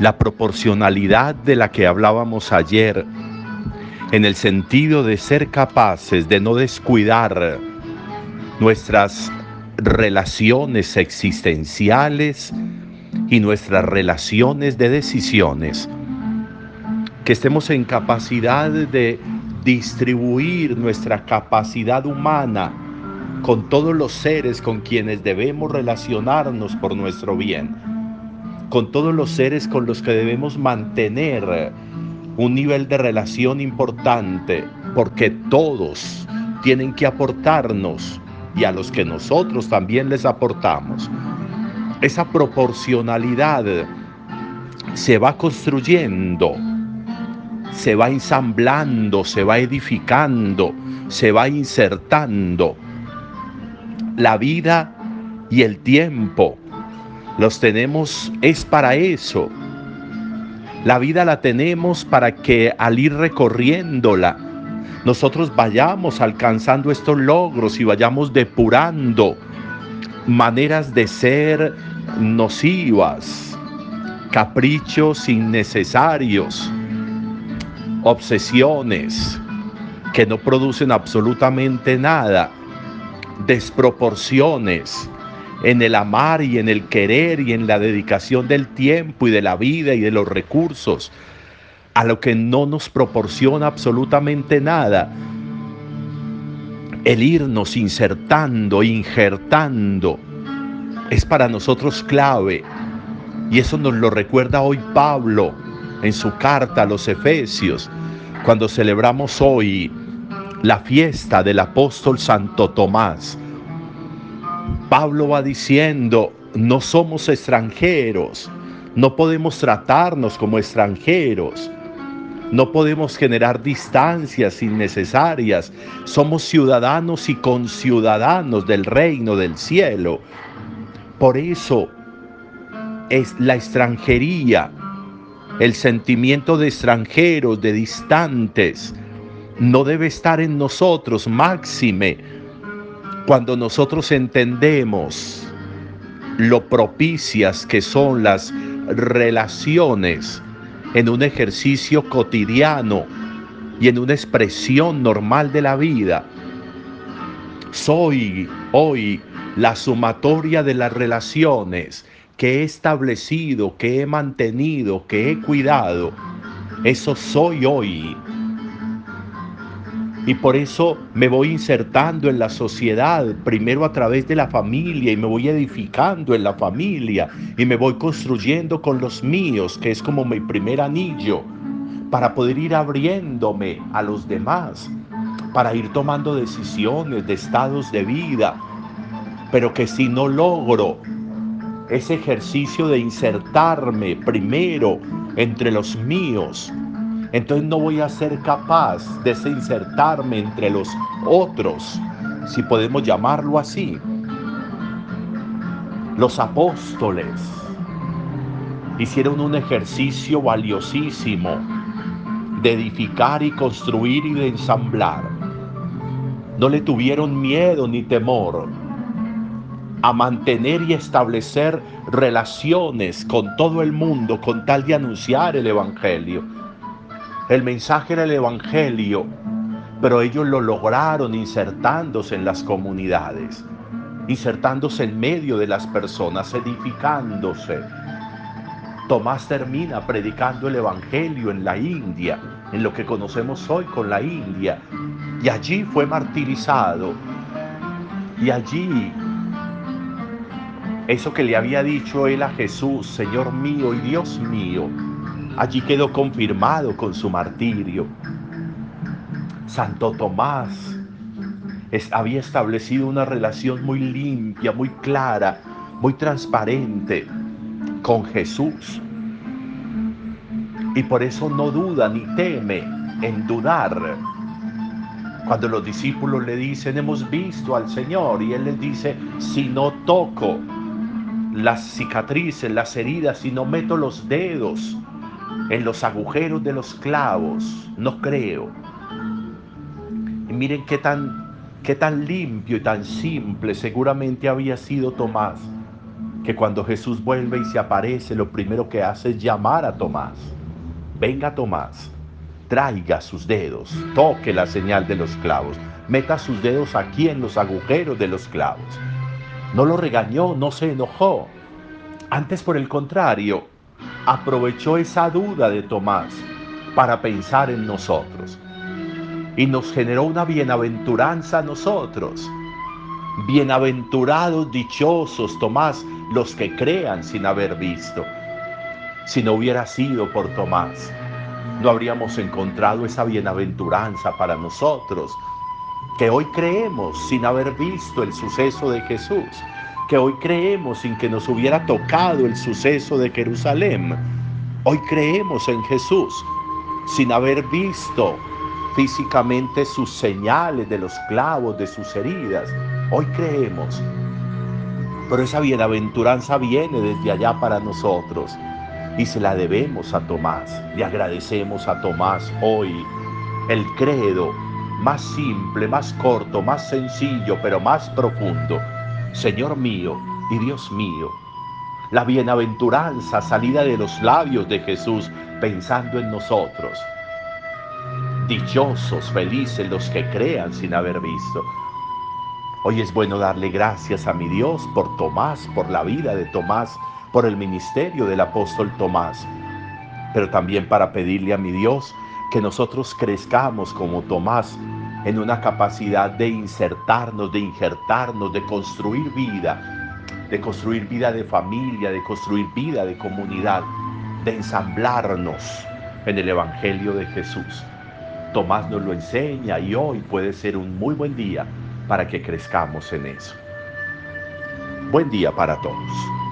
la proporcionalidad de la que hablábamos ayer, en el sentido de ser capaces de no descuidar nuestras relaciones existenciales y nuestras relaciones de decisiones, que estemos en capacidad de distribuir nuestra capacidad humana con todos los seres con quienes debemos relacionarnos por nuestro bien, con todos los seres con los que debemos mantener un nivel de relación importante, porque todos tienen que aportarnos y a los que nosotros también les aportamos. Esa proporcionalidad se va construyendo se va ensamblando, se va edificando, se va insertando. La vida y el tiempo los tenemos, es para eso. La vida la tenemos para que al ir recorriéndola, nosotros vayamos alcanzando estos logros y vayamos depurando maneras de ser nocivas, caprichos innecesarios, obsesiones que no producen absolutamente nada, desproporciones en el amar y en el querer y en la dedicación del tiempo y de la vida y de los recursos, a lo que no nos proporciona absolutamente nada. El irnos insertando, injertando, es para nosotros clave. Y eso nos lo recuerda hoy Pablo en su carta a los Efesios, cuando celebramos hoy la fiesta del apóstol Santo Tomás. Pablo va diciendo, no somos extranjeros, no podemos tratarnos como extranjeros, no podemos generar distancias innecesarias, somos ciudadanos y conciudadanos del reino del cielo. Por eso es la extranjería el sentimiento de extranjeros, de distantes, no debe estar en nosotros, máxime, cuando nosotros entendemos lo propicias que son las relaciones en un ejercicio cotidiano y en una expresión normal de la vida. Soy hoy la sumatoria de las relaciones que he establecido, que he mantenido, que he cuidado, eso soy hoy. Y por eso me voy insertando en la sociedad, primero a través de la familia, y me voy edificando en la familia, y me voy construyendo con los míos, que es como mi primer anillo, para poder ir abriéndome a los demás, para ir tomando decisiones de estados de vida, pero que si no logro ese ejercicio de insertarme primero entre los míos, entonces no voy a ser capaz de insertarme entre los otros, si podemos llamarlo así. Los apóstoles hicieron un ejercicio valiosísimo de edificar y construir y de ensamblar. No le tuvieron miedo ni temor a mantener y establecer relaciones con todo el mundo con tal de anunciar el Evangelio. El mensaje era el Evangelio, pero ellos lo lograron insertándose en las comunidades, insertándose en medio de las personas, edificándose. Tomás termina predicando el Evangelio en la India, en lo que conocemos hoy con la India, y allí fue martirizado, y allí eso que le había dicho él a Jesús, Señor mío y Dios mío, allí quedó confirmado con su martirio. Santo Tomás había establecido una relación muy limpia, muy clara, muy transparente con Jesús. Y por eso no duda ni teme en dudar. Cuando los discípulos le dicen, hemos visto al Señor, y Él les dice, si no toco las cicatrices, las heridas, si no meto los dedos en los agujeros de los clavos, no creo. Y miren qué tan, qué tan limpio y tan simple seguramente había sido Tomás, que cuando Jesús vuelve y se aparece, lo primero que hace es llamar a Tomás. Venga Tomás, traiga sus dedos, toque la señal de los clavos, meta sus dedos aquí en los agujeros de los clavos. No lo regañó, no se enojó. Antes, por el contrario, aprovechó esa duda de Tomás para pensar en nosotros. Y nos generó una bienaventuranza a nosotros. Bienaventurados, dichosos, Tomás, los que crean sin haber visto. Si no hubiera sido por Tomás, no habríamos encontrado esa bienaventuranza para nosotros, que hoy creemos sin haber visto el suceso de Jesús, que hoy creemos sin que nos hubiera tocado el suceso de Jerusalén. Hoy creemos en Jesús sin haber visto físicamente sus señales de los clavos, de sus heridas. Hoy creemos. Pero esa bienaventuranza viene desde allá para nosotros y se la debemos a Tomás. Le agradecemos a Tomás hoy el credo más simple, más corto, más sencillo, pero más profundo. Señor mío y Dios mío. La bienaventuranza salida de los labios de Jesús pensando en nosotros. Dichosos, felices los que crean sin haber visto. Hoy es bueno darle gracias a mi Dios por Tomás, por la vida de Tomás, por el ministerio del apóstol Tomás, pero también para pedirle a mi Dios que nosotros crezcamos como Tomás en una capacidad de insertarnos, de injertarnos, de construir vida, de construir vida de familia, de construir vida de comunidad, de ensamblarnos en el Evangelio de Jesús. Tomás nos lo enseña y hoy puede ser un muy buen día para que crezcamos en eso. Buen día para todos.